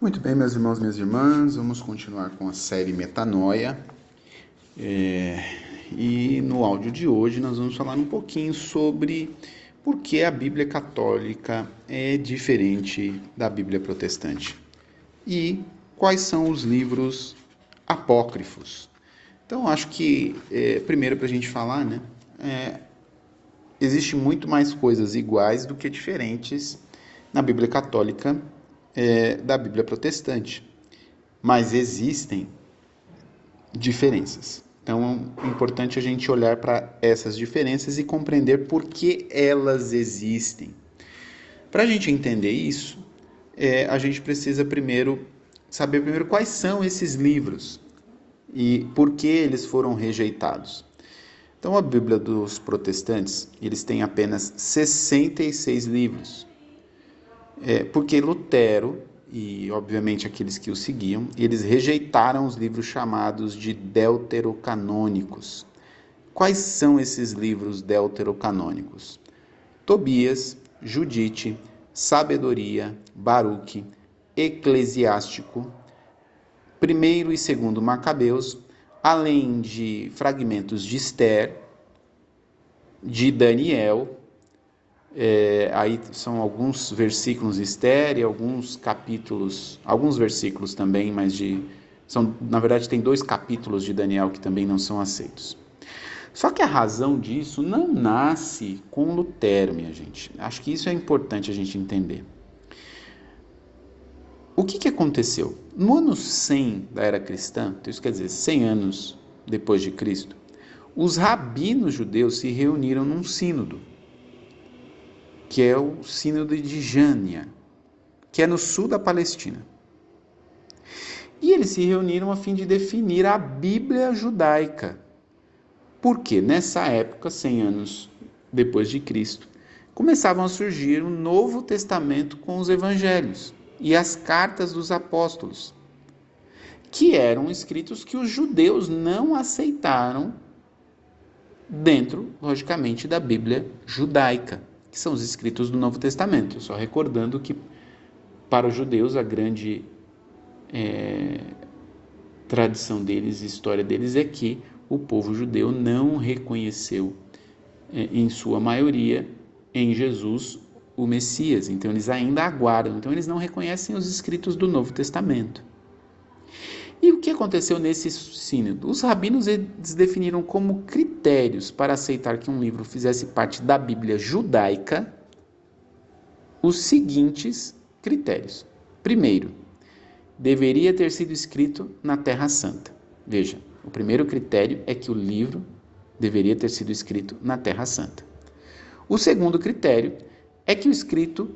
Muito bem, meus irmãos, minhas irmãs, vamos continuar com a série Metanoia. É, e no áudio de hoje nós vamos falar um pouquinho sobre por que a Bíblia católica é diferente da Bíblia protestante e quais são os livros apócrifos. Então, acho que, é, primeiro, para a gente falar, né, é, existe muito mais coisas iguais do que diferentes na Bíblia católica é, da Bíblia protestante. Mas existem diferenças. Então é importante a gente olhar para essas diferenças e compreender por que elas existem. Para a gente entender isso, é, a gente precisa primeiro saber primeiro quais são esses livros e por que eles foram rejeitados. Então a Bíblia dos protestantes, eles têm apenas 66 livros. É, porque Lutero e, obviamente, aqueles que o seguiam, eles rejeitaram os livros chamados de deuterocanônicos. Quais são esses livros deuterocanônicos? Tobias, Judite, Sabedoria, Baruque, Eclesiástico, primeiro e segundo Macabeus, além de fragmentos de Esther, de Daniel, é, aí são alguns versículos estéreo, alguns capítulos, alguns versículos também, mas de são, na verdade tem dois capítulos de Daniel que também não são aceitos. Só que a razão disso não nasce com Lutero, minha gente. Acho que isso é importante a gente entender. O que, que aconteceu? No ano 100 da era cristã, então isso quer dizer 100 anos depois de Cristo, os rabinos judeus se reuniram num sínodo que é o Sínodo de Jânia, que é no sul da Palestina. E eles se reuniram a fim de definir a Bíblia judaica. Porque nessa época, 100 anos depois de Cristo, começavam a surgir um Novo Testamento com os evangelhos e as cartas dos apóstolos, que eram escritos que os judeus não aceitaram dentro, logicamente, da Bíblia judaica que são os escritos do Novo Testamento. Só recordando que para os judeus a grande é, tradição deles, história deles é que o povo judeu não reconheceu, é, em sua maioria, em Jesus o Messias. Então eles ainda aguardam. Então eles não reconhecem os escritos do Novo Testamento. E o que aconteceu nesse sínodo? Os rabinos eles definiram como critérios para aceitar que um livro fizesse parte da Bíblia judaica os seguintes critérios. Primeiro, deveria ter sido escrito na Terra Santa. Veja, o primeiro critério é que o livro deveria ter sido escrito na Terra Santa. O segundo critério é que o escrito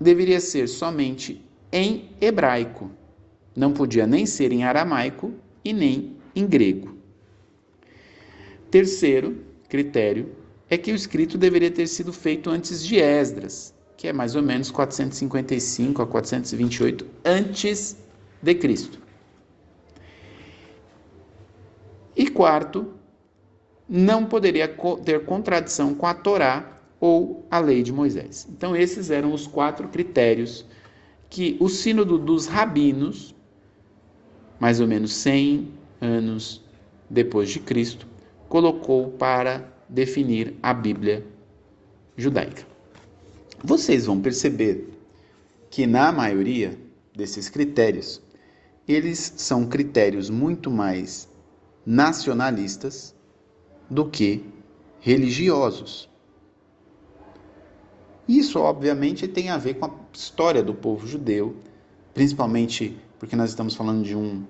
deveria ser somente em hebraico, não podia nem ser em aramaico e nem em grego. Terceiro critério é que o escrito deveria ter sido feito antes de Esdras, que é mais ou menos 455 a 428 antes de Cristo. E quarto, não poderia ter contradição com a Torá ou a lei de Moisés. Então esses eram os quatro critérios que o sínodo dos rabinos mais ou menos 100 anos depois de Cristo, colocou para definir a Bíblia judaica. Vocês vão perceber que na maioria desses critérios, eles são critérios muito mais nacionalistas do que religiosos. Isso, obviamente, tem a ver com a história do povo judeu, principalmente porque nós estamos falando de um,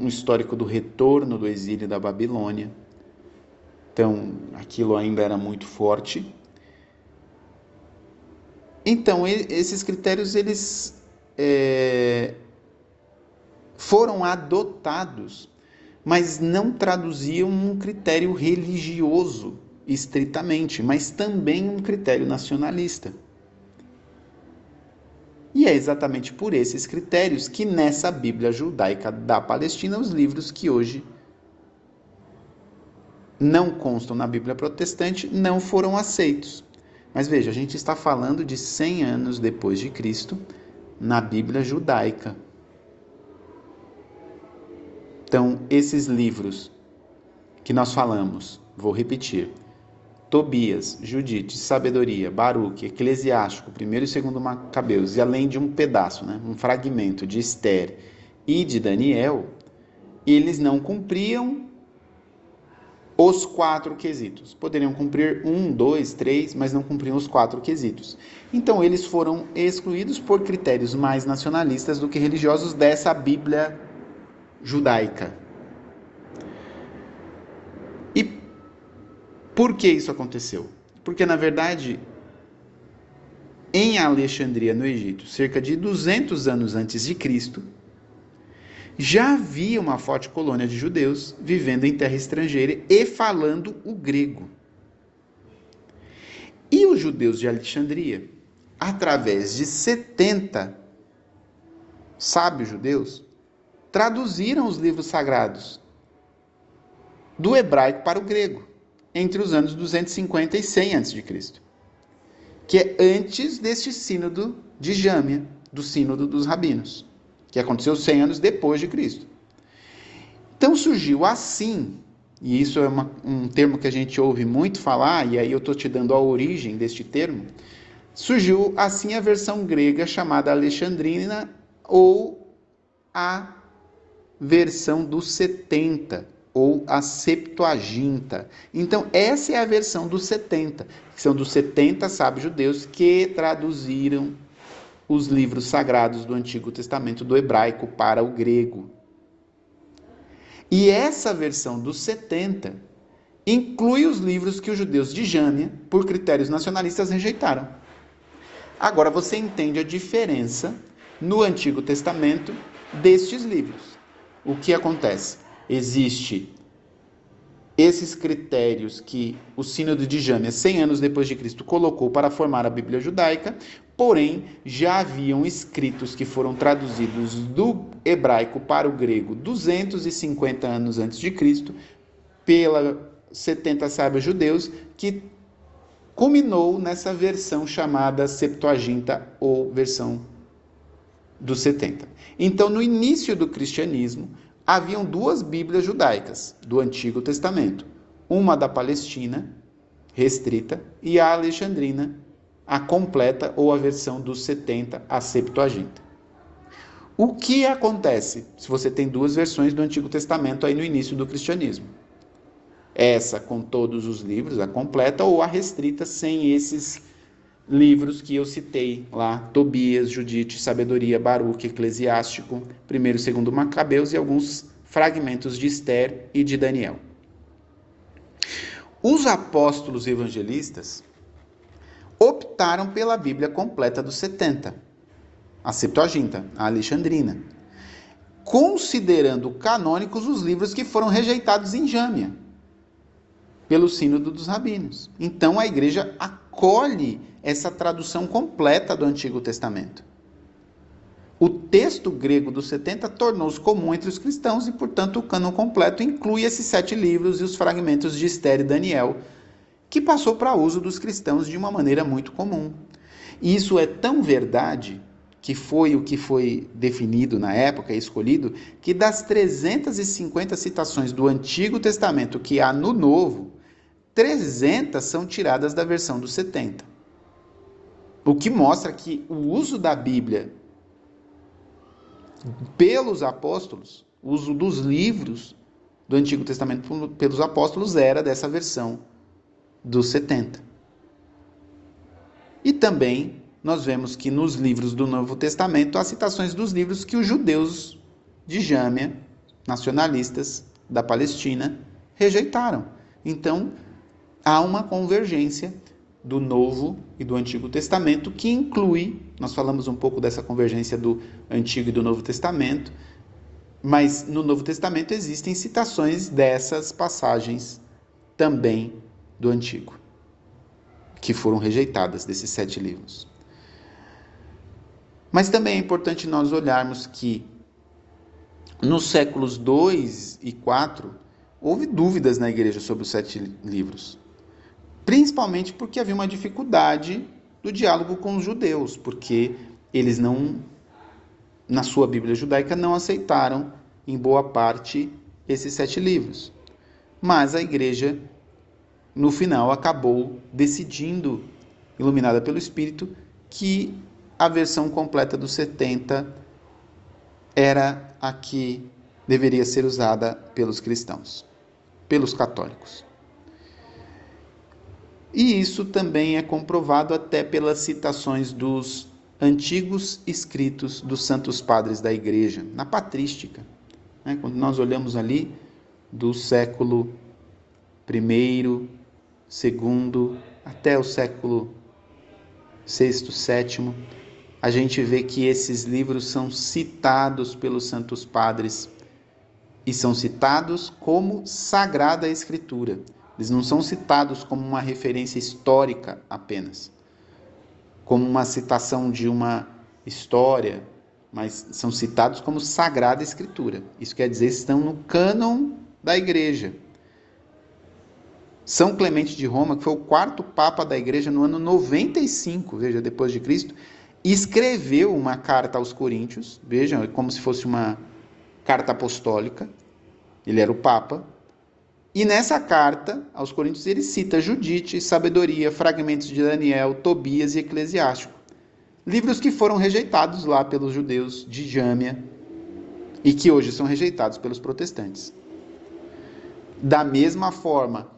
um, histórico do retorno do exílio da Babilônia. Então, aquilo ainda era muito forte. Então, esses critérios eles é, foram adotados, mas não traduziam um critério religioso estritamente, mas também um critério nacionalista. E é exatamente por esses critérios que nessa Bíblia judaica da Palestina, os livros que hoje não constam na Bíblia protestante não foram aceitos. Mas veja, a gente está falando de 100 anos depois de Cristo na Bíblia judaica. Então, esses livros que nós falamos, vou repetir: Tobias, Judite, Sabedoria, Baruque, Eclesiástico, primeiro e segundo Macabeus, e além de um pedaço, né, um fragmento de Esther e de Daniel, eles não cumpriam os quatro quesitos. Poderiam cumprir um, dois, três, mas não cumpriam os quatro quesitos. Então eles foram excluídos por critérios mais nacionalistas do que religiosos dessa Bíblia judaica. Por que isso aconteceu? Porque na verdade em Alexandria, no Egito, cerca de 200 anos antes de Cristo, já havia uma forte colônia de judeus vivendo em terra estrangeira e falando o grego. E os judeus de Alexandria, através de 70 sábios judeus, traduziram os livros sagrados do hebraico para o grego entre os anos 250 e 100 a.C., que é antes deste sínodo de Jâmia, do sínodo dos rabinos que aconteceu 100 anos depois de Cristo. Então surgiu assim, e isso é uma, um termo que a gente ouve muito falar, e aí eu estou te dando a origem deste termo, surgiu assim a versão grega chamada Alexandrina ou a versão dos 70 ou a Septuaginta. Então, essa é a versão dos 70, que são dos 70 sábios judeus que traduziram os livros sagrados do Antigo Testamento do hebraico para o grego. E essa versão dos 70 inclui os livros que os judeus de Jânia, por critérios nacionalistas, rejeitaram. Agora você entende a diferença no Antigo Testamento destes livros. O que acontece? Existe esses critérios que o Sínodo de Jâmia, 100 anos depois de Cristo, colocou para formar a Bíblia judaica, porém já haviam escritos que foram traduzidos do hebraico para o grego 250 anos antes de Cristo, pela 70 sábios judeus, que culminou nessa versão chamada Septuaginta ou versão dos 70. Então, no início do cristianismo, haviam duas Bíblias judaicas do Antigo Testamento, uma da Palestina, restrita, e a Alexandrina, a completa ou a versão dos 70, a Septuaginta. O que acontece se você tem duas versões do Antigo Testamento aí no início do cristianismo? Essa com todos os livros, a completa, ou a restrita sem esses livros que eu citei lá, Tobias, Judite, Sabedoria, Baruque, Eclesiástico, primeiro e segundo Macabeus e alguns fragmentos de Esther e de Daniel. Os apóstolos evangelistas optaram pela Bíblia completa dos 70, a Septuaginta, a Alexandrina, considerando canônicos os livros que foram rejeitados em Jâmia pelo Sínodo dos Rabinos. Então a igreja acolhe essa tradução completa do Antigo Testamento. O texto grego dos 70 tornou-se comum entre os cristãos e, portanto, o cânon completo inclui esses sete livros e os fragmentos de Esther e Daniel, que passou para uso dos cristãos de uma maneira muito comum. E isso é tão verdade que foi o que foi definido na época e escolhido, que das 350 citações do Antigo Testamento que há no Novo, 300 são tiradas da versão dos 70. O que mostra que o uso da Bíblia pelos apóstolos, o uso dos livros do Antigo Testamento pelos apóstolos era dessa versão dos 70. E também nós vemos que nos livros do Novo Testamento há citações dos livros que os judeus de Jâmia, nacionalistas da Palestina, rejeitaram. Então, há uma convergência do Novo e do Antigo Testamento que inclui, nós falamos um pouco dessa convergência do Antigo e do Novo Testamento, mas no Novo Testamento existem citações dessas passagens também do Antigo, que foram rejeitadas desses sete livros. Mas também é importante nós olharmos que nos séculos 2 e 4 houve dúvidas na igreja sobre os sete livros. Principalmente porque havia uma dificuldade do diálogo com os judeus, porque eles não, na sua Bíblia judaica, não aceitaram, em boa parte, esses sete livros. Mas a igreja, no final, acabou decidindo, iluminada pelo Espírito, que a versão completa dos 70 era a que deveria ser usada pelos cristãos, pelos católicos. E isso também é comprovado até pelas citações dos antigos escritos dos santos padres da igreja, na patrística. Né? Quando nós olhamos ali do século I, II, até o século VI, VII, a gente vê que esses livros são citados pelos santos padres e são citados como Sagrada Escritura. Eles não são citados como uma referência histórica apenas, como uma citação de uma história, mas são citados como Sagrada Escritura. Isso quer dizer, estão no cânon da igreja. São Clemente de Roma, que foi o quarto papa da igreja no ano 95, veja, depois de Cristo, escreveu uma carta aos coríntios, vejam, é como se fosse uma carta apostólica. Ele era o papa, e nessa carta aos Coríntios ele cita Judite, Sabedoria, fragmentos de Daniel, Tobias e Eclesiástico. Livros que foram rejeitados lá pelos judeus de Jâmia e que hoje são rejeitados pelos protestantes. Da mesma forma,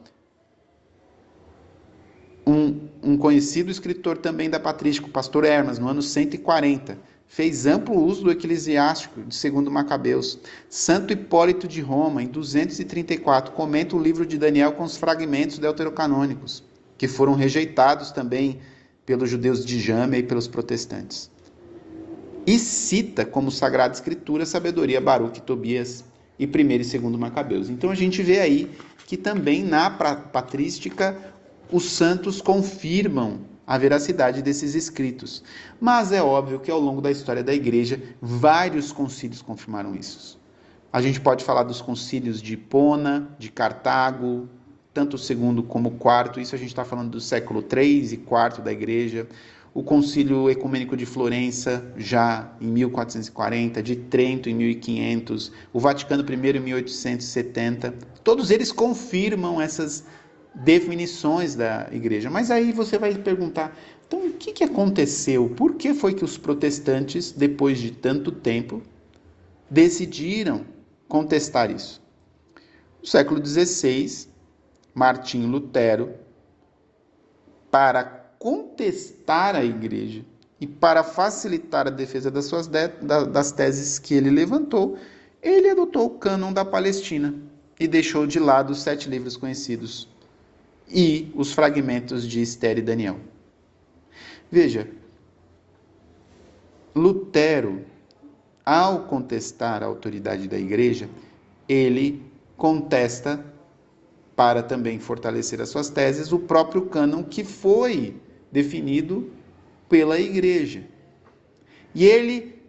um, um conhecido escritor também da patrística, o pastor Hermas, no ano 140, fez amplo uso do eclesiástico de segundo Macabeus. Santo Hipólito de Roma, em 234, comenta o livro de Daniel com os fragmentos deuterocanônicos, que foram rejeitados também pelos judeus de Jâmia e pelos protestantes. E cita como Sagrada Escritura sabedoria Baruch, Tobias e 1 e 2 Macabeus. Então a gente vê aí que também na patrística os santos confirmam a veracidade desses escritos. Mas é óbvio que ao longo da história da igreja, vários concílios confirmaram isso. A gente pode falar dos concílios de Hipona, de Cartago, tanto o segundo como o quarto, isso a gente está falando do século 3 e 4 da igreja. O concílio ecumênico de Florença, já em 1440, de Trento em 1500, o Vaticano I em 1870. Todos eles confirmam essas definições da igreja. Mas aí você vai perguntar: então o que, que aconteceu? Por que foi que os protestantes, depois de tanto tempo, decidiram contestar isso? No século XVI, Martim Lutero, para contestar a igreja e para facilitar a defesa das, suas de, das teses que ele levantou, ele adotou o cânon da Palestina e deixou de lado os sete livros conhecidos e os fragmentos de Esther e Daniel. Veja, Lutero, ao contestar a autoridade da igreja, ele contesta, para também fortalecer as suas teses, o próprio cânon que foi definido pela igreja. E ele,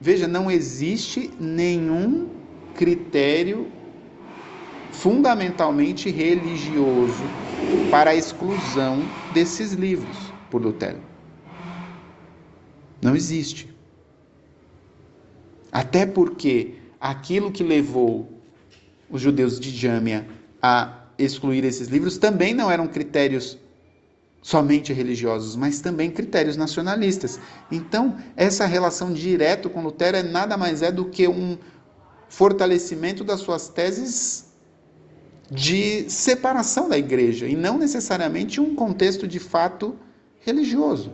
veja, não existe nenhum critério fundamentalmente religioso para a exclusão desses livros por Lutero. Não existe. Até porque aquilo que levou os judeus de Jâmia a excluir esses livros também não eram critérios somente religiosos, mas também critérios nacionalistas. Então, essa relação direta com Lutero é nada mais é do que um fortalecimento das suas teses de separação da igreja e não necessariamente um contexto de fato religioso.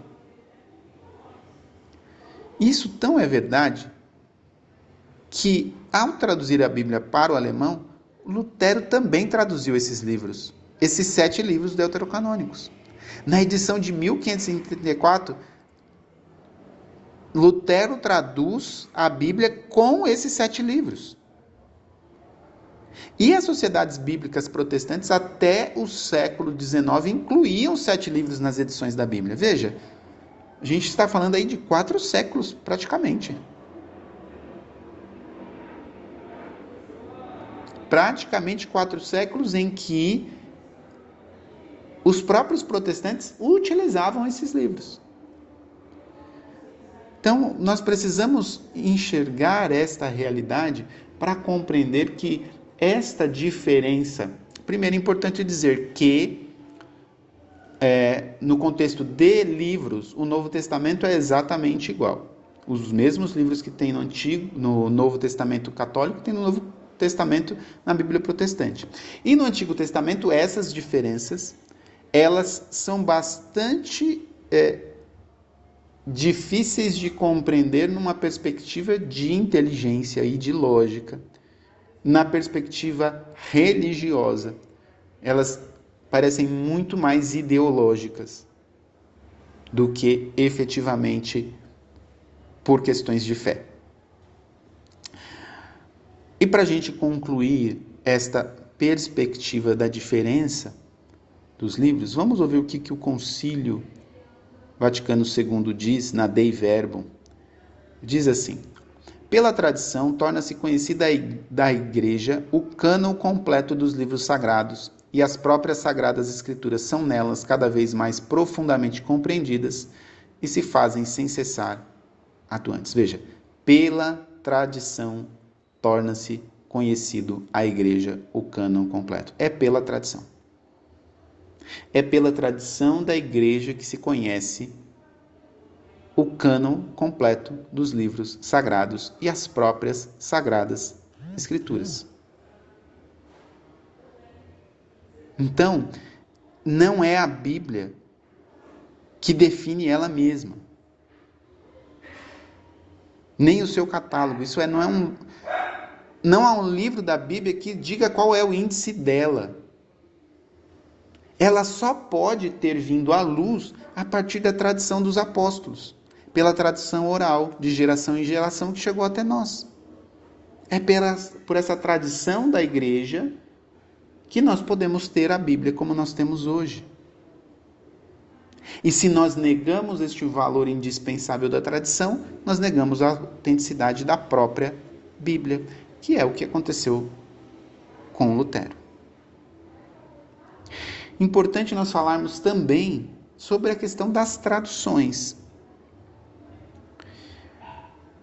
Isso tão é verdade que, ao traduzir a Bíblia para o alemão, Lutero também traduziu esses livros, esses sete livros deuterocanônicos. Na edição de 1534, Lutero traduz a Bíblia com esses sete livros. E as sociedades bíblicas protestantes, até o século XIX, incluíam sete livros nas edições da Bíblia. Veja, a gente está falando aí de quatro séculos, praticamente. Praticamente quatro séculos em que os próprios protestantes utilizavam esses livros. Então, nós precisamos enxergar esta realidade para compreender que esta diferença. Primeiro, é importante dizer que, é, no contexto de livros, o Novo Testamento é exatamente igual. Os mesmos livros que tem no Antigo, no Novo Testamento católico, tem no Novo Testamento na Bíblia protestante. E no Antigo Testamento, essas diferenças, elas são bastante é, difíceis de compreender numa perspectiva de inteligência e de lógica, na perspectiva religiosa. Elas parecem muito mais ideológicas do que efetivamente por questões de fé. E para a gente concluir esta perspectiva da diferença dos livros, vamos ouvir o que, que o Concílio Vaticano II diz na Dei Verbum. Diz assim: pela tradição, torna-se conhecida da Igreja o cânon completo dos livros sagrados, e as próprias Sagradas Escrituras são nelas cada vez mais profundamente compreendidas e se fazem sem cessar atuantes. Veja, pela tradição torna-se conhecido a Igreja o cânon completo. É pela tradição. É pela tradição da Igreja que se conhece o cânon completo dos livros sagrados e as próprias sagradas escrituras. Então, não é a Bíblia que define ela mesma. Nem o seu catálogo. Isso é, não é um não há um livro da Bíblia que diga qual é o índice dela. Ela só pode ter vindo à luz a partir da tradição dos apóstolos pela tradição oral, de geração em geração, que chegou até nós. É pela, por essa tradição da igreja que nós podemos ter a Bíblia como nós temos hoje. E se nós negamos este valor indispensável da tradição, nós negamos a autenticidade da própria Bíblia, que é o que aconteceu com Lutero. Importante nós falarmos também sobre a questão das traduções.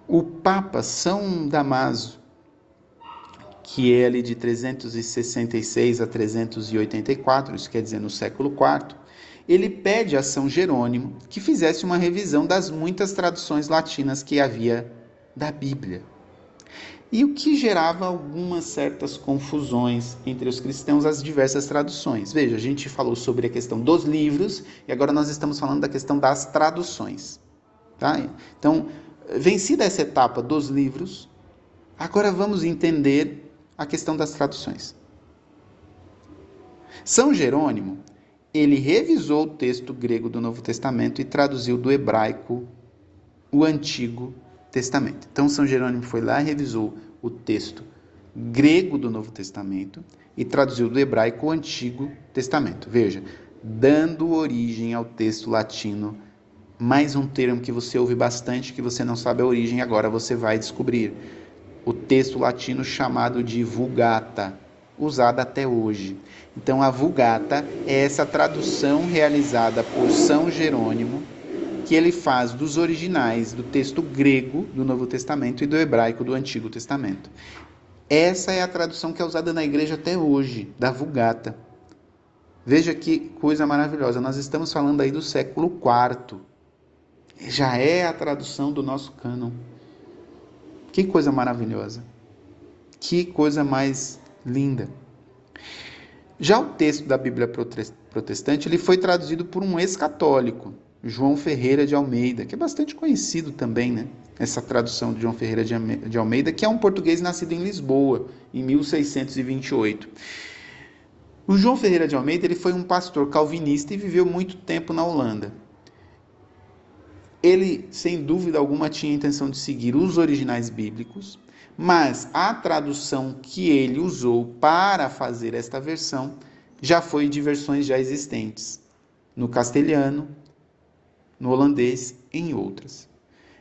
O Papa São Damaso, que é ali de 366 a 384, isso quer dizer no século IV, ele pede a São Jerônimo que fizesse uma revisão das muitas traduções latinas que havia da Bíblia. E o que gerava algumas certas confusões entre os cristãos as diversas traduções. Veja, a gente falou sobre a questão dos livros e agora nós estamos falando da questão das traduções. Tá? Então, vencida essa etapa dos livros, agora vamos entender a questão das traduções. São Jerônimo, ele revisou o texto grego do Novo Testamento e traduziu do hebraico o Antigo Testamento. Então São Jerônimo foi lá e revisou o texto grego do Novo Testamento e traduziu do hebraico o Antigo Testamento. Veja, dando origem ao texto latino mais um termo que você ouve bastante, que você não sabe a origem, agora você vai descobrir. O texto latino chamado de Vulgata, usada até hoje. Então, a Vulgata é essa tradução realizada por São Jerônimo, que ele faz dos originais do texto grego do Novo Testamento e do hebraico do Antigo Testamento. Essa é a tradução que é usada na igreja até hoje, da Vulgata. Veja que coisa maravilhosa, nós estamos falando aí do século IV já é a tradução do nosso cânon. Que coisa maravilhosa. Que coisa mais linda. Já o texto da Bíblia protestante, ele foi traduzido por um ex-católico, João Ferreira de Almeida, que é bastante conhecido também, né? Essa tradução de João Ferreira de Almeida, que é um português nascido em Lisboa, em 1628. O João Ferreira de Almeida ele foi um pastor calvinista e viveu muito tempo na Holanda. Ele, sem dúvida alguma, tinha a intenção de seguir os originais bíblicos, mas a tradução que ele usou para fazer esta versão já foi de versões já existentes, no castelhano, no holandês, em outras.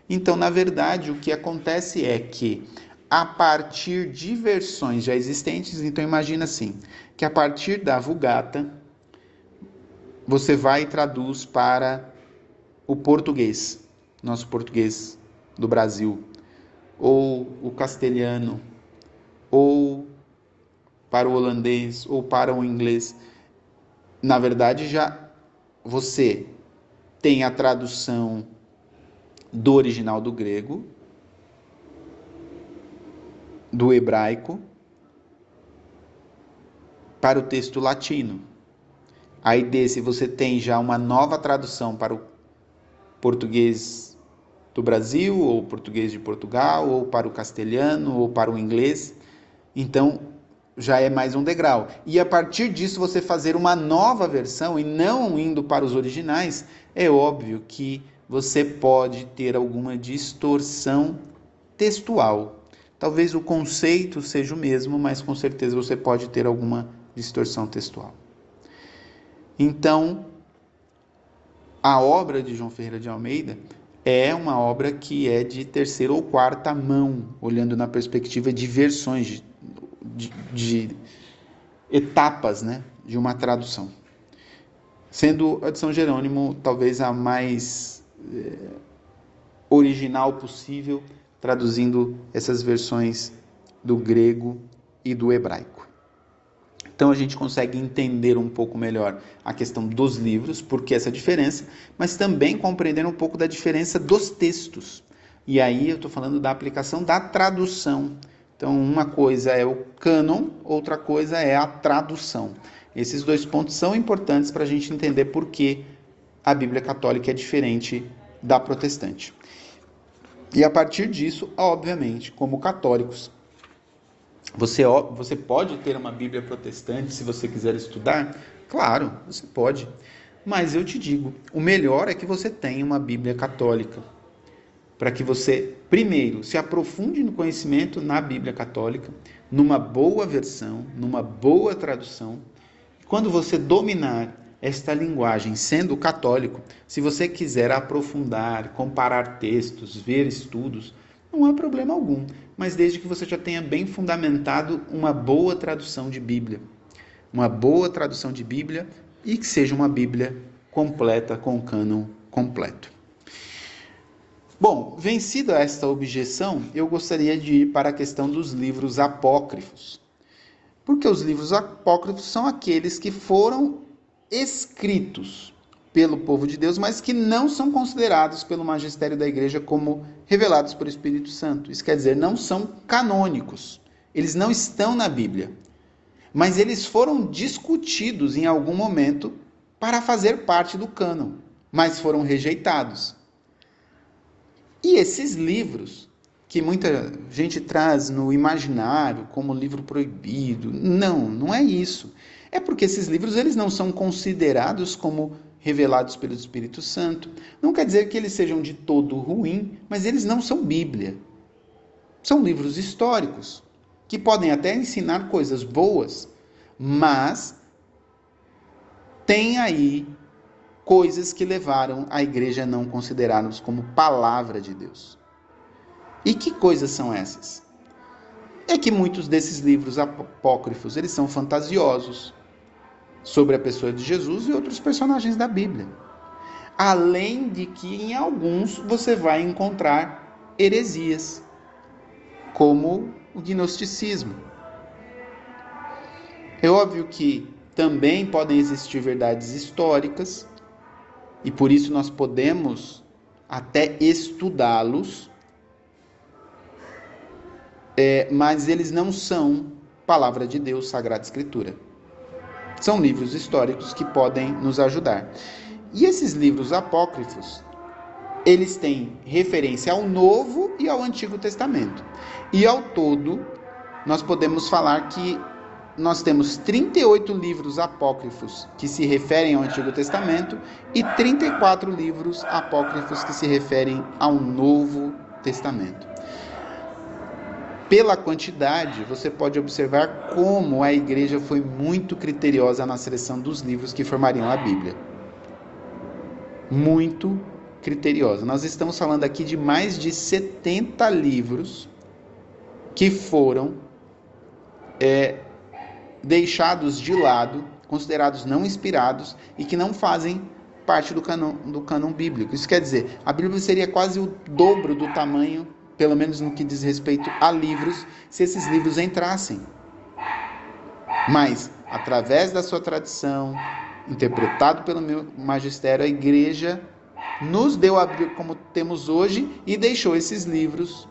Então, na verdade, o que acontece é que a partir de versões já existentes, então imagina assim, que a partir da Vulgata, você vai e traduz para o português, nosso português do Brasil, ou o castelhano, ou para o holandês, ou para o inglês. Na verdade, já você tem a tradução do original do grego, do hebraico, para o texto latino. Aí desse você tem já uma nova tradução para o português do Brasil, ou português de Portugal, ou para o castelhano, ou para o inglês. Então já é mais um degrau. E a partir disso você fazer uma nova versão e não indo para os originais, é óbvio que você pode ter alguma distorção textual. Talvez o conceito seja o mesmo, mas com certeza você pode ter alguma distorção textual. Então, a obra de João Ferreira de Almeida é uma obra que é de terceira ou quarta mão, olhando na perspectiva de versões, de, de, de etapas né, de uma tradução. Sendo a de São Jerônimo talvez a mais é, original possível, traduzindo essas versões do grego e do hebraico. Então a gente consegue entender um pouco melhor a questão dos livros, porque essa diferença, mas também compreender um pouco da diferença dos textos. E aí eu estou falando da aplicação da tradução. Então, uma coisa é o cânon, outra coisa é a tradução. Esses dois pontos são importantes para a gente entender por que a Bíblia Católica é diferente da protestante. E a partir disso, obviamente, como católicos, você, você pode ter uma Bíblia protestante se você quiser estudar? Claro, você pode. Mas eu te digo, o melhor é que você tenha uma Bíblia católica. Para que você, primeiro, se aprofunde no conhecimento na Bíblia católica, numa boa versão, numa boa tradução. Quando você dominar esta linguagem, sendo católico, se você quiser aprofundar, comparar textos, ver estudos, não há problema algum, mas desde que você já tenha bem fundamentado uma boa tradução de Bíblia. Uma boa tradução de Bíblia e que seja uma Bíblia completa, com o cânon completo. Bom, vencida esta objeção, eu gostaria de ir para a questão dos livros apócrifos. Porque os livros apócrifos são aqueles que foram escritos pelo povo de Deus, mas que não são considerados pelo magistério da igreja como revelados por Espírito Santo. Isso quer dizer, não são canônicos. Eles não estão na Bíblia. Mas eles foram discutidos em algum momento para fazer parte do cânon, mas foram rejeitados. E esses livros, que muita gente traz no imaginário como livro proibido, não, não é isso. É porque esses livros eles não são considerados como revelados pelo Espírito Santo. Não quer dizer que eles sejam de todo ruim, mas eles não são Bíblia. São livros históricos que podem até ensinar coisas boas, mas tem aí coisas que levaram a igreja a não considerá-los como palavra de Deus. E que coisas são essas? É que muitos desses livros apócrifos, eles são fantasiosos, sobre a pessoa de Jesus e outros personagens da Bíblia. Além de que em alguns você vai encontrar heresias, como o gnosticismo. É óbvio que também podem existir verdades históricas, e por isso nós podemos até estudá-los, é, mas eles não são palavra de Deus, Sagrada Escritura. São livros históricos que podem nos ajudar. E esses livros apócrifos, eles têm referência ao Novo e ao Antigo Testamento. E ao todo, nós podemos falar que nós temos 38 livros apócrifos que se referem ao Antigo Testamento e 34 livros apócrifos que se referem ao Novo Testamento pela quantidade, você pode observar como a igreja foi muito criteriosa na seleção dos livros que formariam a Bíblia. Muito criteriosa. Nós estamos falando aqui de mais de 70 livros que foram é, deixados de lado considerados não inspirados e que não fazem parte do cânon, do cânon bíblico. Isso quer dizer, a Bíblia seria quase o dobro do tamanho, pelo menos no que diz respeito a livros, se esses livros entrassem. Mas, através da sua tradição, interpretado pelo meu magistério, a igreja nos deu a Bíblia como temos hoje e deixou esses livros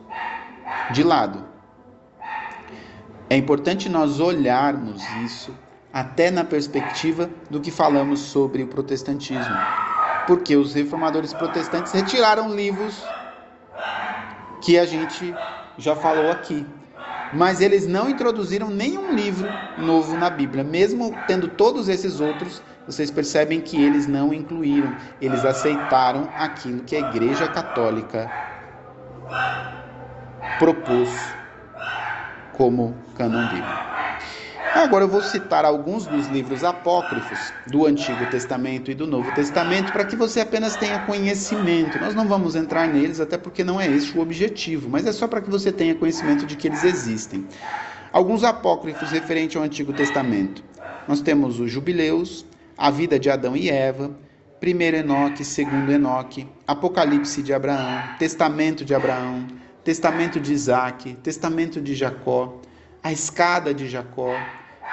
de lado. É importante nós olharmos isso até na perspectiva do que falamos sobre o protestantismo. Porque os reformadores protestantes retiraram livros que a gente já falou aqui. Mas eles não introduziram nenhum livro novo na Bíblia, mesmo tendo todos esses outros vocês percebem que eles não incluíram, eles aceitaram aquilo que a Igreja Católica propôs como cânon bíblico. Agora eu vou citar alguns dos livros apócrifos do Antigo Testamento e do Novo Testamento para que você apenas tenha conhecimento. Nós não vamos entrar neles, até porque não é esse o objetivo, mas é só para que você tenha conhecimento de que eles existem. Alguns apócrifos referentes ao Antigo Testamento. Nós temos os Jubileus, a vida de Adão e Eva, primeiro Enoque, segundo Enoque, Apocalipse de Abraão, Testamento de Abraão, Testamento de Isaac, Testamento de Jacó, a escada de Jacó,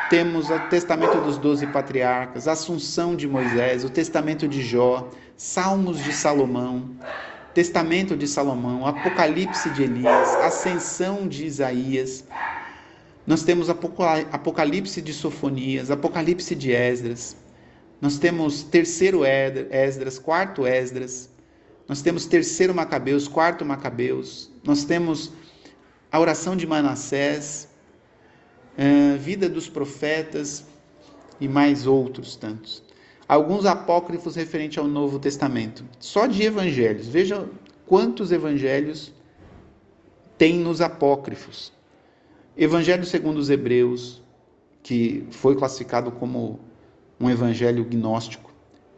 temos o Testamento dos Doze Patriarcas, Assunção de Moisés, o Testamento de Jó, Salmos de Salomão, Testamento de Salomão, Apocalipse de Elias, Ascensão de Isaías. Nós temos Apocalipse de Sofonias, Apocalipse de Esdras, nós temos terceiro Esdras, quarto Esdras. Nós temos terceiro Macabeus, quarto Macabeus. Nós temos a oração de Manassés, vida dos profetas e mais outros tantos. Alguns apócrifos referentes ao Novo Testamento. Só de evangelhos. Veja quantos evangelhos tem nos apócrifos. Evangelho segundo os Hebreus, que foi classificado como um evangelho gnóstico,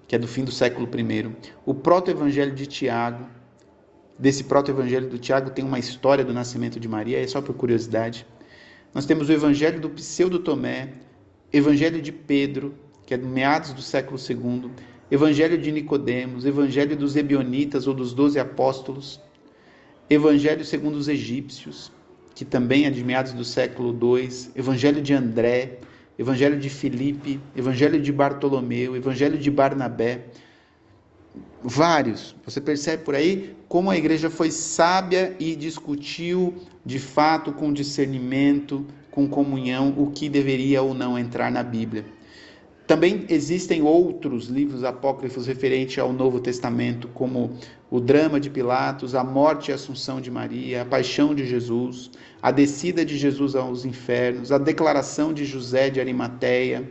que é do fim do século I. O proto-evangelho de Tiago, desse proto-evangelho do Tiago tem uma história do nascimento de Maria, é só por curiosidade. Nós temos o evangelho do Pseudo Tomé, evangelho de Pedro, que é do meados do século II, evangelho de Nicodemos, evangelho dos Ebionitas ou dos Doze Apóstolos, evangelho segundo os egípcios, que também é de meados do século II, evangelho de André, Evangelho de Filipe, Evangelho de Bartolomeu, Evangelho de Barnabé, vários. Você percebe por aí como a igreja foi sábia e discutiu de fato com discernimento, com comunhão, o que deveria ou não entrar na Bíblia. Também existem outros livros apócrifos referentes ao Novo Testamento, como o drama de Pilatos, a morte e assunção de Maria, a paixão de Jesus, a descida de Jesus aos infernos, a declaração de José de Arimateia,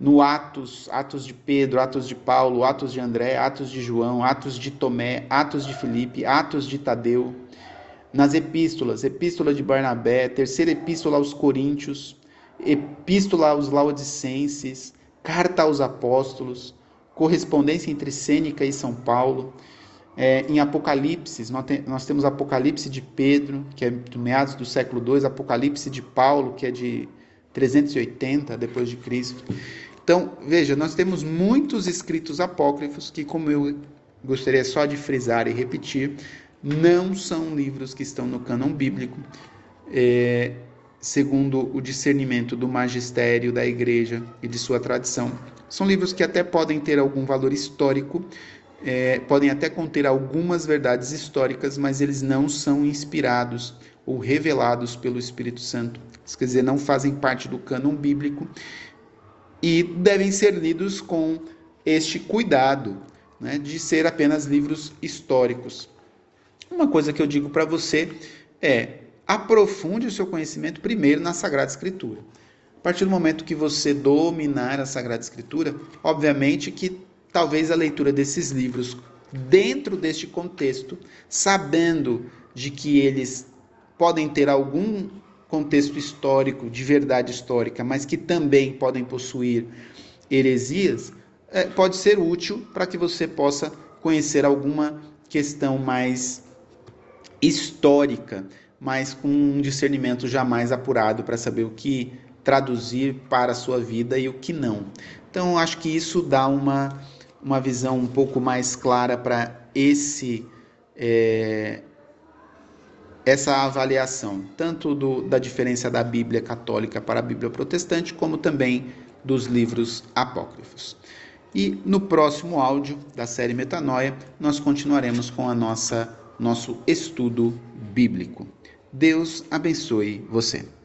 no Atos, Atos de Pedro, Atos de Paulo, Atos de André, Atos de João, Atos de Tomé, Atos de Filipe, Atos de Tadeu, nas epístolas, Epístola de Barnabé, Terceira Epístola aos Coríntios, Epístola aos Laodicenses, Carta aos Apóstolos, correspondência entre Sêneca e São Paulo. É, em Apocalipse, nós, te, nós, temos Apocalipse de Pedro, que é do meados do século II, Apocalipse de Paulo, que é de 380 depois de Cristo. Então, veja, nós temos muitos escritos apócrifos que, como eu gostaria só de frisar e repetir, não são livros que estão no cânon bíblico. É, segundo o discernimento do magistério da igreja e de sua tradição. São livros que até podem ter algum valor histórico, é, podem até conter algumas verdades históricas, mas eles não são inspirados ou revelados pelo Espírito Santo. Isso quer dizer, não fazem parte do cânon bíblico e devem ser lidos com este cuidado né, de ser apenas livros históricos. Uma coisa que eu digo para você é aprofunde o seu conhecimento primeiro na Sagrada Escritura. A partir do momento que você dominar a Sagrada Escritura, obviamente que talvez a leitura desses livros dentro deste contexto, sabendo de que eles podem ter algum contexto histórico, de verdade histórica, mas que também podem possuir heresias, é, pode ser útil para que você possa conhecer alguma questão mais histórica mas com um discernimento jamais apurado para saber o que traduzir para a sua vida e o que não. Então, acho que isso dá uma, uma visão um pouco mais clara para esse é, essa avaliação, tanto do, da diferença da Bíblia católica para a Bíblia protestante, como também dos livros apócrifos. E no próximo áudio da série Metanoia, nós continuaremos com a nossa nosso estudo bíblico. Deus abençoe você.